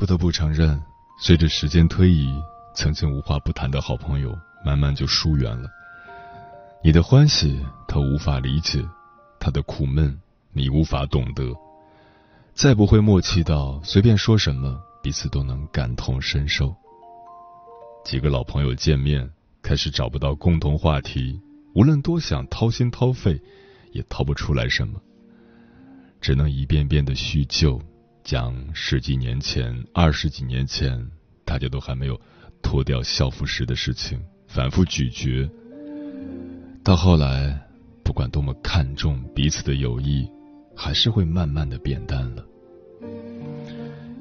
不得不承认，随着时间推移，曾经无话不谈的好朋友，慢慢就疏远了。你的欢喜，他无法理解；他的苦闷，你无法懂得。再不会默契到随便说什么，彼此都能感同身受。几个老朋友见面，开始找不到共同话题，无论多想掏心掏肺，也掏不出来什么，只能一遍遍的叙旧。讲十几年前、二十几年前，大家都还没有脱掉校服时的事情，反复咀嚼。到后来，不管多么看重彼此的友谊，还是会慢慢的变淡了。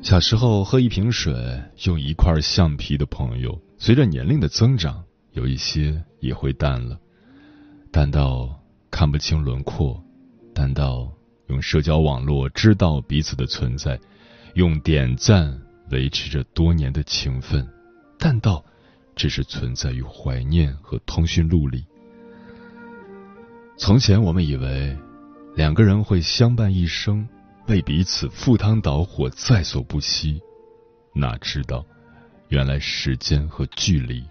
小时候喝一瓶水用一块橡皮的朋友，随着年龄的增长，有一些也会淡了，淡到看不清轮廓，淡到。用社交网络知道彼此的存在，用点赞维持着多年的情分，但到只是存在于怀念和通讯录里。从前我们以为两个人会相伴一生，为彼此赴汤蹈火，在所不惜，哪知道原来时间和距离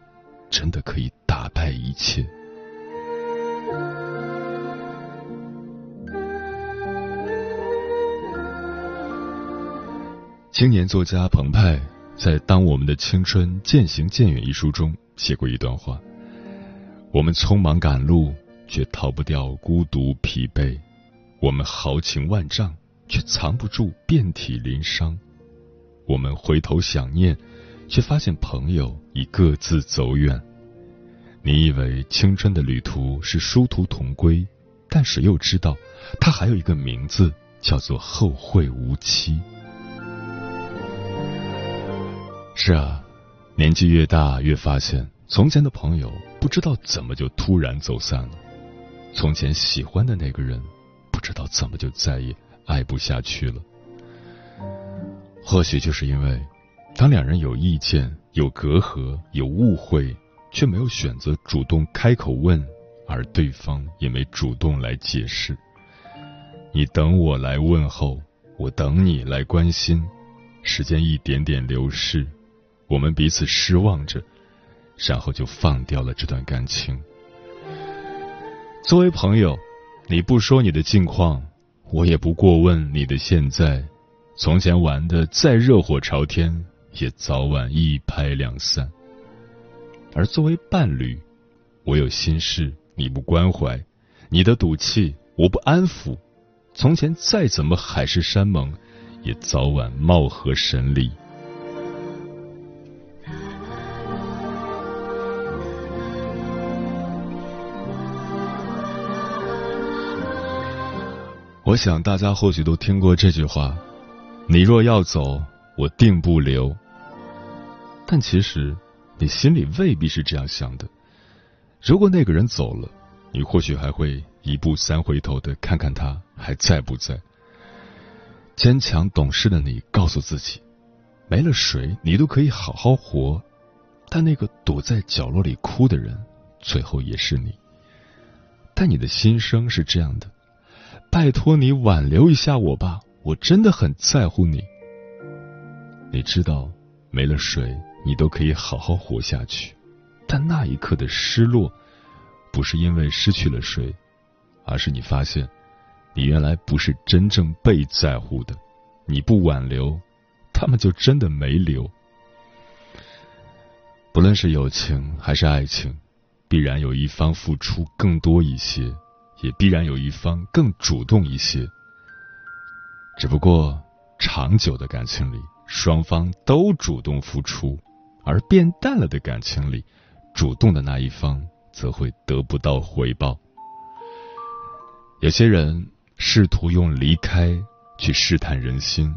真的可以打败一切。青年作家澎湃在《当我们的青春渐行渐远》一书中写过一段话：我们匆忙赶路，却逃不掉孤独疲惫；我们豪情万丈，却藏不住遍体鳞伤；我们回头想念，却发现朋友已各自走远。你以为青春的旅途是殊途同归，但谁又知道，它还有一个名字，叫做后会无期。是啊，年纪越大，越发现从前的朋友不知道怎么就突然走散了；从前喜欢的那个人，不知道怎么就再也爱不下去了。或许就是因为，当两人有意见、有隔阂、有误会，却没有选择主动开口问，而对方也没主动来解释。你等我来问候，我等你来关心，时间一点点流逝。我们彼此失望着，然后就放掉了这段感情。作为朋友，你不说你的近况，我也不过问你的现在。从前玩的再热火朝天，也早晚一拍两散。而作为伴侣，我有心事你不关怀，你的赌气我不安抚。从前再怎么海誓山盟，也早晚貌合神离。我想大家或许都听过这句话：“你若要走，我定不留。”但其实你心里未必是这样想的。如果那个人走了，你或许还会一步三回头的看看他还在不在。坚强懂事的你告诉自己，没了谁你都可以好好活。但那个躲在角落里哭的人，最后也是你。但你的心声是这样的。拜托你挽留一下我吧，我真的很在乎你。你知道，没了水你都可以好好活下去，但那一刻的失落，不是因为失去了谁，而是你发现，你原来不是真正被在乎的。你不挽留，他们就真的没留。不论是友情还是爱情，必然有一方付出更多一些，也必然有一方更主动一些。只不过，长久的感情里，双方都主动付出，而变淡了的感情里，主动的那一方则会得不到回报。有些人试图用离开。去试探人心，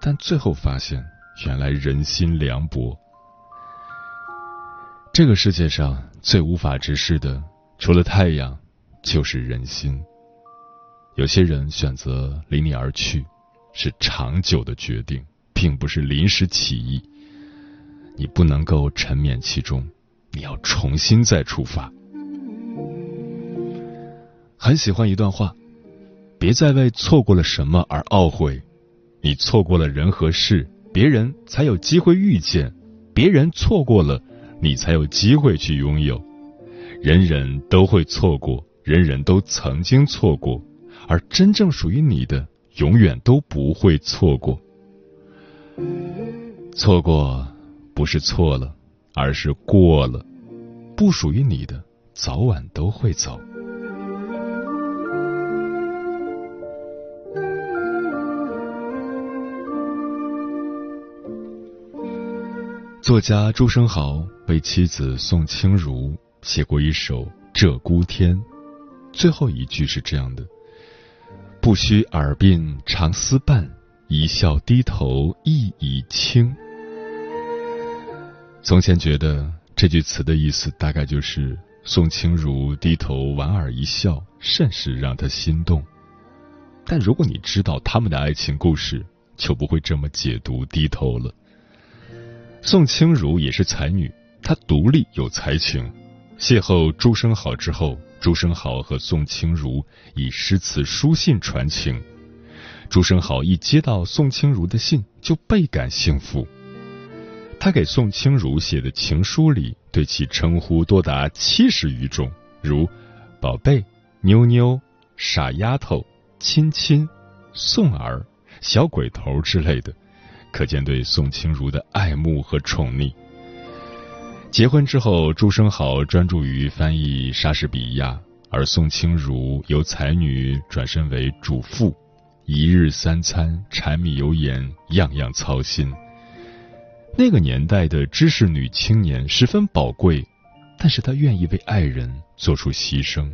但最后发现，原来人心凉薄。这个世界上最无法直视的，除了太阳，就是人心。有些人选择离你而去，是长久的决定，并不是临时起意。你不能够沉湎其中，你要重新再出发。很喜欢一段话。别再为错过了什么而懊悔，你错过了人和事，别人才有机会遇见；别人错过了，你才有机会去拥有。人人都会错过，人人都曾经错过，而真正属于你的，永远都不会错过。错过不是错了，而是过了。不属于你的，早晚都会走。作家朱生豪为妻子宋清如写过一首《鹧鸪天》，最后一句是这样的：“不须耳鬓长丝伴，一笑低头意已清。”从前觉得这句词的意思大概就是宋清如低头莞尔一笑，甚是让他心动。但如果你知道他们的爱情故事，就不会这么解读低头了。宋清如也是才女，她独立有才情。邂逅朱生好之后，朱生豪和宋清如以诗词书信传情。朱生豪一接到宋清如的信，就倍感幸福。他给宋清如写的情书里，对其称呼多达七十余种，如“宝贝”“妞妞”“傻丫头”“亲亲”“宋儿”“小鬼头”之类的。可见对宋清如的爱慕和宠溺。结婚之后，朱生豪专注于翻译莎士比亚，而宋清如由才女转身为主妇，一日三餐，柴米油盐，样样操心。那个年代的知识女青年十分宝贵，但是她愿意为爱人做出牺牲。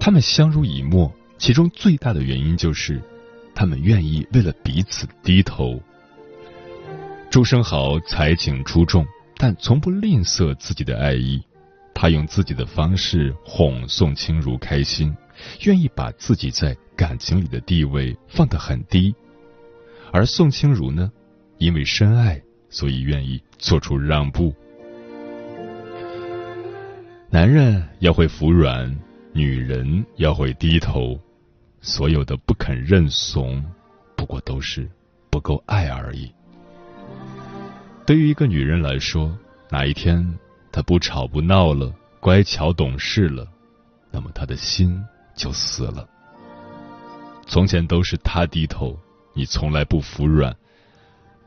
他们相濡以沫，其中最大的原因就是。他们愿意为了彼此低头。朱生豪才情出众，但从不吝啬自己的爱意。他用自己的方式哄宋清如开心，愿意把自己在感情里的地位放得很低。而宋清如呢，因为深爱，所以愿意做出让步。男人要会服软，女人要会低头。所有的不肯认怂，不过都是不够爱而已。对于一个女人来说，哪一天她不吵不闹了，乖巧懂事了，那么她的心就死了。从前都是她低头，你从来不服软，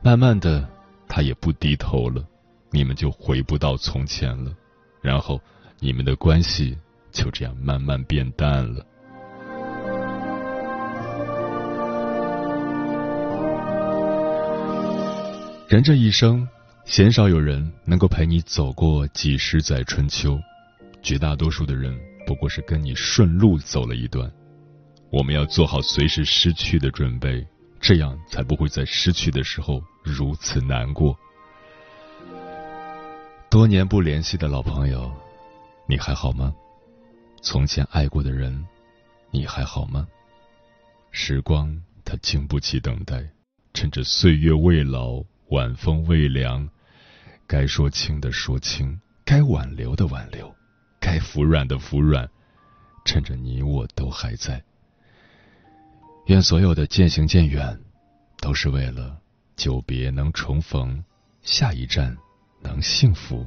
慢慢的，她也不低头了，你们就回不到从前了，然后你们的关系就这样慢慢变淡了。人这一生，鲜少有人能够陪你走过几十载春秋，绝大多数的人不过是跟你顺路走了一段。我们要做好随时失去的准备，这样才不会在失去的时候如此难过。多年不联系的老朋友，你还好吗？从前爱过的人，你还好吗？时光它经不起等待，趁着岁月未老。晚风未凉，该说清的说清，该挽留的挽留，该服软的服软，趁着你我都还在。愿所有的渐行渐远，都是为了久别能重逢，下一站能幸福。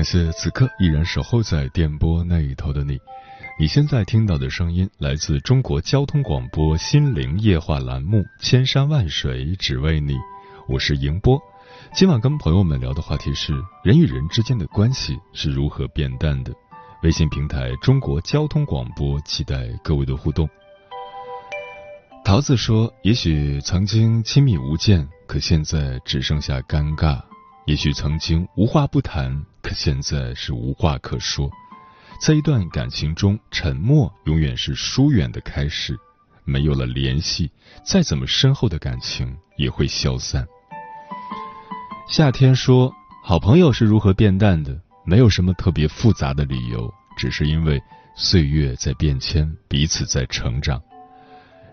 感谢此刻依然守候在电波那一头的你。你现在听到的声音来自中国交通广播心灵夜话栏目《千山万水只为你》，我是迎波。今晚跟朋友们聊的话题是人与人之间的关系是如何变淡的。微信平台中国交通广播期待各位的互动。桃子说：“也许曾经亲密无间，可现在只剩下尴尬。”也许曾经无话不谈，可现在是无话可说。在一段感情中，沉默永远是疏远的开始。没有了联系，再怎么深厚的感情也会消散。夏天说：“好朋友是如何变淡的？没有什么特别复杂的理由，只是因为岁月在变迁，彼此在成长。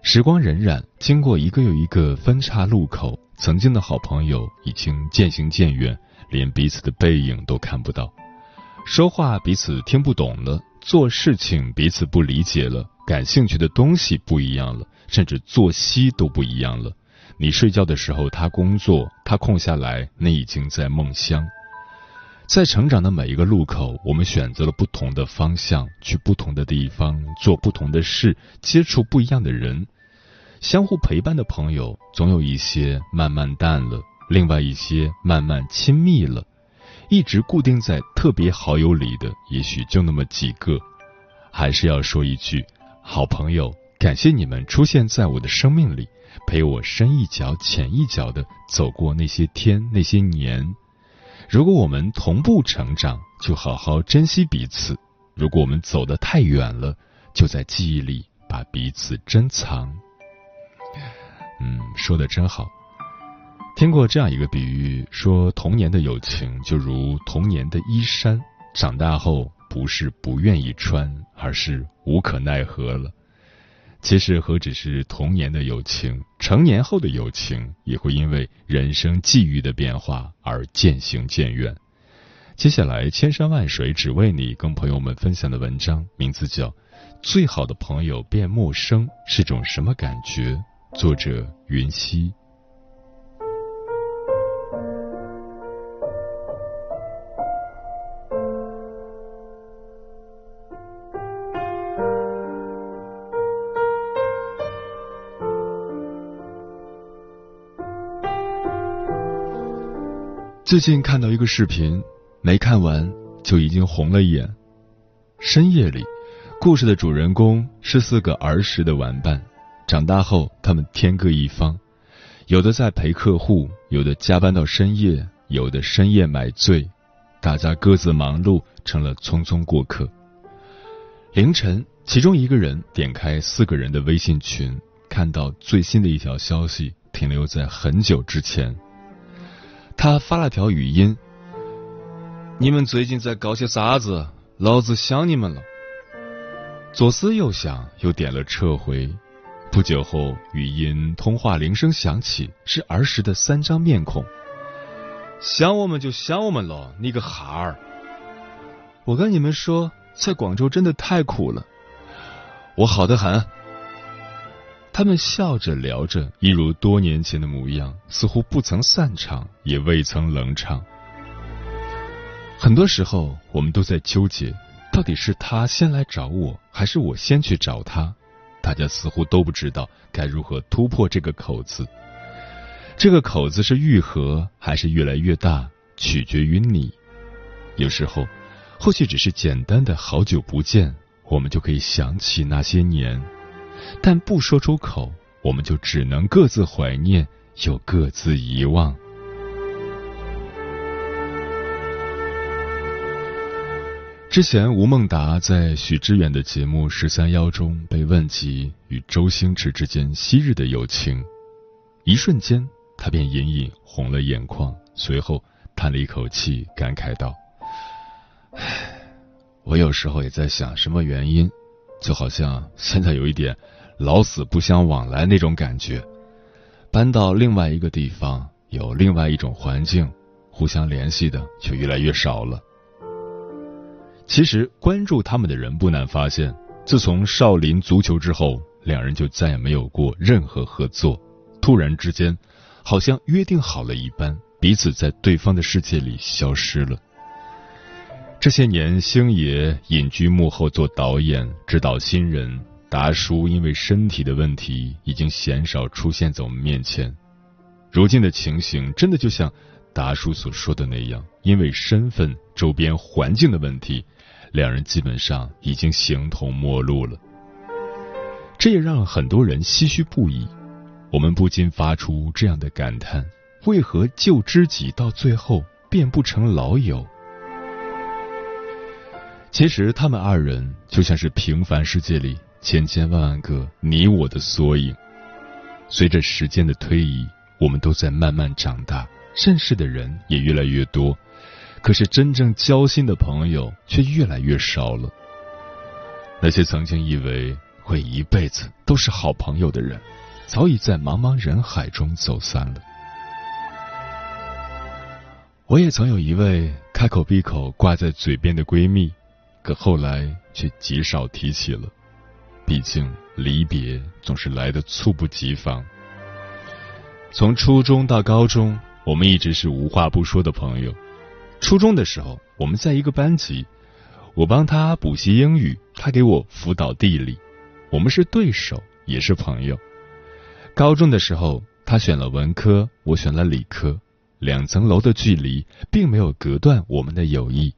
时光荏苒，经过一个又一个分岔路口。”曾经的好朋友已经渐行渐远，连彼此的背影都看不到。说话彼此听不懂了，做事情彼此不理解了，感兴趣的东西不一样了，甚至作息都不一样了。你睡觉的时候他工作，他空下来那已经在梦乡。在成长的每一个路口，我们选择了不同的方向，去不同的地方，做不同的事，接触不一样的人。相互陪伴的朋友，总有一些慢慢淡了，另外一些慢慢亲密了。一直固定在特别好友里的，也许就那么几个。还是要说一句，好朋友，感谢你们出现在我的生命里，陪我深一脚浅一脚的走过那些天那些年。如果我们同步成长，就好好珍惜彼此；如果我们走得太远了，就在记忆里把彼此珍藏。嗯，说的真好。听过这样一个比喻，说童年的友情就如童年的衣衫，长大后不是不愿意穿，而是无可奈何了。其实何止是童年的友情，成年后的友情也会因为人生际遇的变化而渐行渐远。接下来，千山万水只为你，跟朋友们分享的文章名字叫《最好的朋友变陌生是种什么感觉》，作者云溪。最近看到一个视频，没看完就已经红了眼。深夜里，故事的主人公是四个儿时的玩伴，长大后他们天各一方，有的在陪客户，有的加班到深夜，有的深夜买醉，大家各自忙碌，成了匆匆过客。凌晨，其中一个人点开四个人的微信群，看到最新的一条消息，停留在很久之前。他发了条语音：“你们最近在搞些啥子？老子想你们了。”左思右想，又点了撤回。不久后，语音通话铃声响起，是儿时的三张面孔。想我们就想我们喽，你个哈儿！我跟你们说，在广州真的太苦了。我好的很。他们笑着聊着，一如多年前的模样，似乎不曾散场，也未曾冷场。很多时候，我们都在纠结，到底是他先来找我，还是我先去找他？大家似乎都不知道该如何突破这个口子。这个口子是愈合，还是越来越大，取决于你。有时候，或许只是简单的好久不见，我们就可以想起那些年。但不说出口，我们就只能各自怀念，又各自遗忘。之前，吴孟达在许知远的节目《十三邀》中被问及与周星驰之间昔日的友情，一瞬间，他便隐隐红了眼眶，随后叹了一口气，感慨道：“唉，我有时候也在想，什么原因？就好像现在有一点……”老死不相往来那种感觉，搬到另外一个地方，有另外一种环境，互相联系的却越来越少了。其实关注他们的人不难发现，自从少林足球之后，两人就再也没有过任何合作。突然之间，好像约定好了一般，彼此在对方的世界里消失了。这些年，星爷隐居幕后做导演，指导新人。达叔因为身体的问题，已经鲜少出现在我们面前。如今的情形，真的就像达叔所说的那样，因为身份、周边环境的问题，两人基本上已经形同陌路了。这也让很多人唏嘘不已。我们不禁发出这样的感叹：为何旧知己到最后变不成老友？其实，他们二人就像是平凡世界里。千千万万个你我的缩影，随着时间的推移，我们都在慢慢长大，认识的人也越来越多，可是真正交心的朋友却越来越少了。那些曾经以为会一辈子都是好朋友的人，早已在茫茫人海中走散了。我也曾有一位开口闭口挂在嘴边的闺蜜，可后来却极少提起了。毕竟离别总是来的猝不及防。从初中到高中，我们一直是无话不说的朋友。初中的时候，我们在一个班级，我帮他补习英语，他给我辅导地理，我们是对手，也是朋友。高中的时候，他选了文科，我选了理科，两层楼的距离并没有隔断我们的友谊。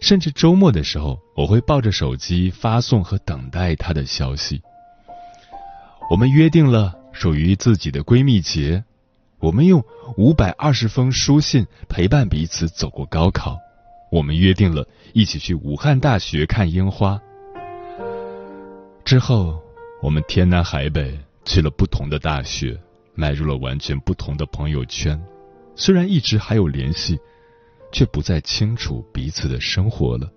甚至周末的时候，我会抱着手机发送和等待她的消息。我们约定了属于自己的闺蜜节，我们用五百二十封书信陪伴彼此走过高考。我们约定了一起去武汉大学看樱花。之后，我们天南海北去了不同的大学，迈入了完全不同的朋友圈，虽然一直还有联系，却不再清楚彼此的生活了。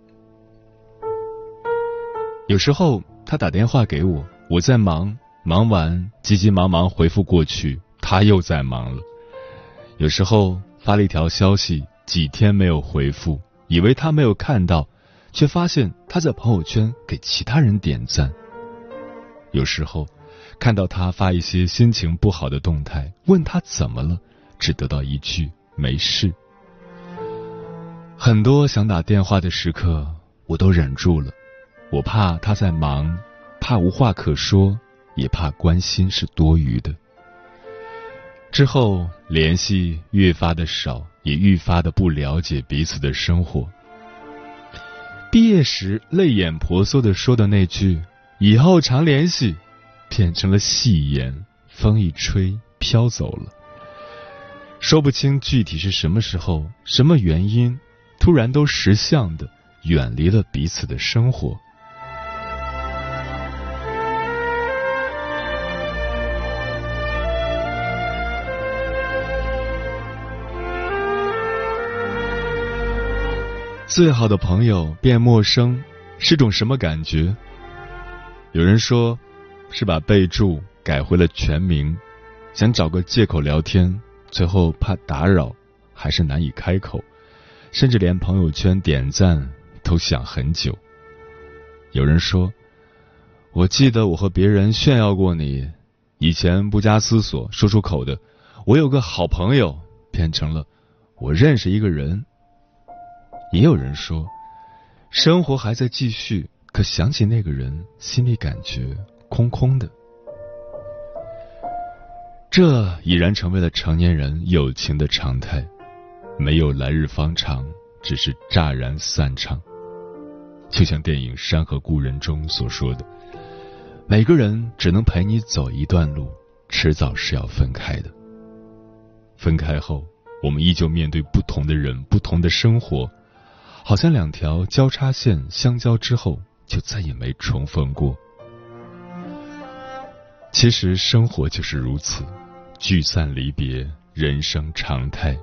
有时候他打电话给我，我在忙，忙完急急忙忙回复过去，他又在忙了。有时候发了一条消息，几天没有回复，以为他没有看到，却发现他在朋友圈给其他人点赞。有时候看到他发一些心情不好的动态，问他怎么了，只得到一句没事。很多想打电话的时刻，我都忍住了。我怕他在忙，怕无话可说，也怕关心是多余的。之后联系越发的少，也愈发的不了解彼此的生活。毕业时泪眼婆娑的说的那句“以后常联系”，变成了戏言，风一吹飘走了。说不清具体是什么时候、什么原因，突然都识相的远离了彼此的生活。最好的朋友变陌生是种什么感觉？有人说，是把备注改回了全名，想找个借口聊天，最后怕打扰，还是难以开口，甚至连朋友圈点赞都想很久。有人说，我记得我和别人炫耀过你，以前不加思索说出口的，我有个好朋友，变成了我认识一个人。也有人说，生活还在继续，可想起那个人，心里感觉空空的。这已然成为了成年人友情的常态，没有来日方长，只是乍然散场。就像电影《山河故人》中所说的，每个人只能陪你走一段路，迟早是要分开的。分开后，我们依旧面对不同的人，不同的生活。好像两条交叉线相交之后，就再也没重逢过。其实生活就是如此，聚散离别，人生常态。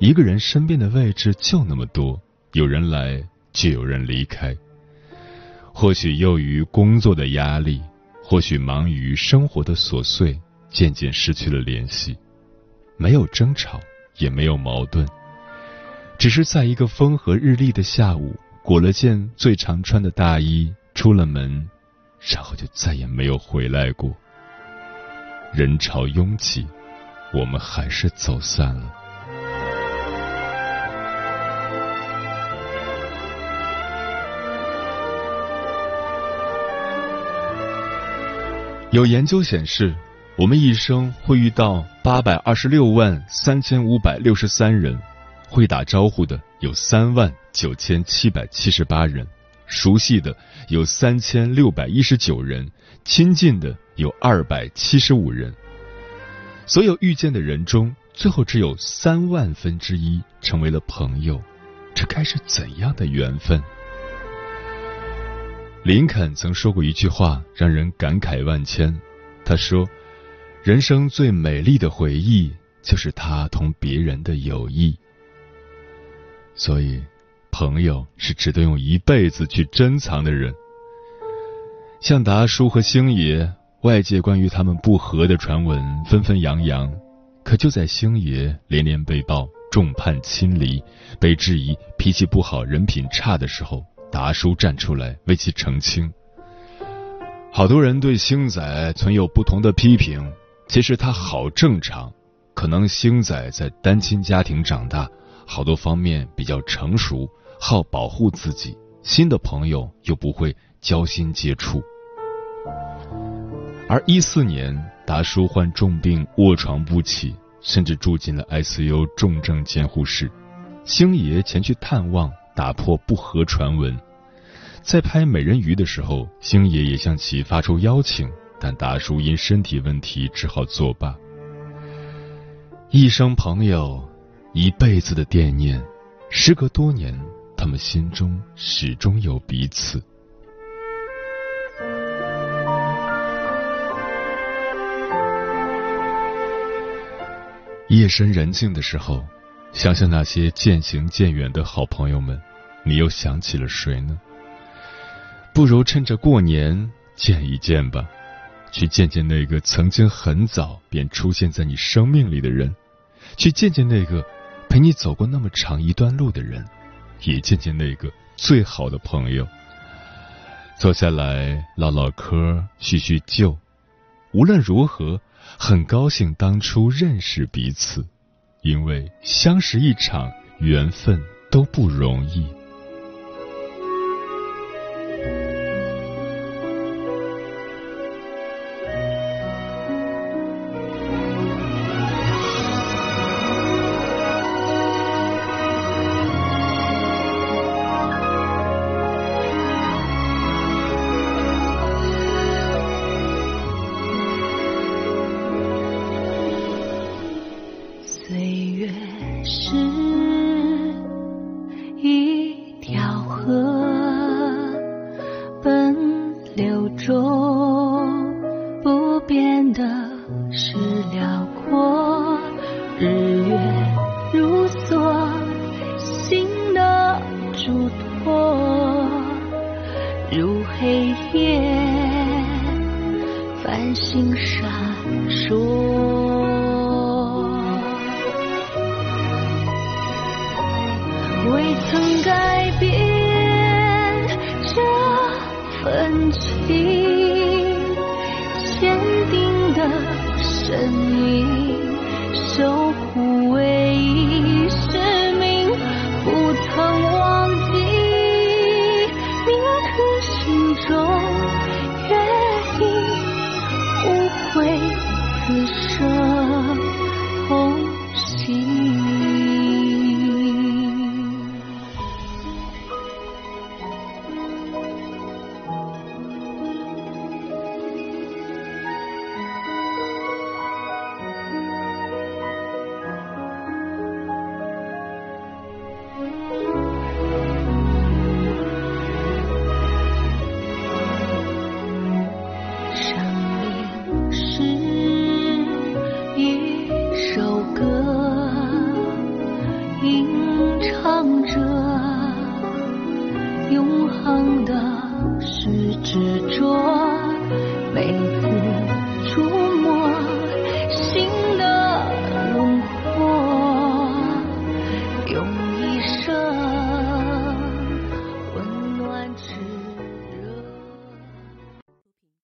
一个人身边的位置就那么多，有人来，就有人离开。或许由于工作的压力，或许忙于生活的琐碎，渐渐失去了联系。没有争吵，也没有矛盾。只是在一个风和日丽的下午，裹了件最常穿的大衣，出了门，然后就再也没有回来过。人潮拥挤，我们还是走散了。有研究显示，我们一生会遇到八百二十六万三千五百六十三人。会打招呼的有三万九千七百七十八人，熟悉的有三千六百一十九人，亲近的有二百七十五人。所有遇见的人中，最后只有三万分之一成为了朋友，这该是怎样的缘分？林肯曾说过一句话，让人感慨万千。他说：“人生最美丽的回忆，就是他同别人的友谊。”所以，朋友是值得用一辈子去珍藏的人。像达叔和星爷，外界关于他们不和的传闻纷纷扬扬，可就在星爷连连被曝众叛亲离、被质疑脾气不好、人品差的时候，达叔站出来为其澄清。好多人对星仔存有不同的批评，其实他好正常，可能星仔在单亲家庭长大。好多方面比较成熟，好保护自己，新的朋友又不会交心接触。而一四年，达叔患重病卧床不起，甚至住进了 ICU 重症监护室。星爷前去探望，打破不和传闻。在拍美人鱼的时候，星爷也向其发出邀请，但达叔因身体问题只好作罢。一生朋友。一辈子的惦念，时隔多年，他们心中始终有彼此。夜深人静的时候，想想那些渐行渐远的好朋友们，你又想起了谁呢？不如趁着过年见一见吧，去见见那个曾经很早便出现在你生命里的人，去见见那个陪你走过那么长一段路的人，也见见那个最好的朋友。坐下来唠唠嗑，叙叙旧。无论如何，很高兴当初认识彼此，因为相识一场，缘分都不容易。变得是辽阔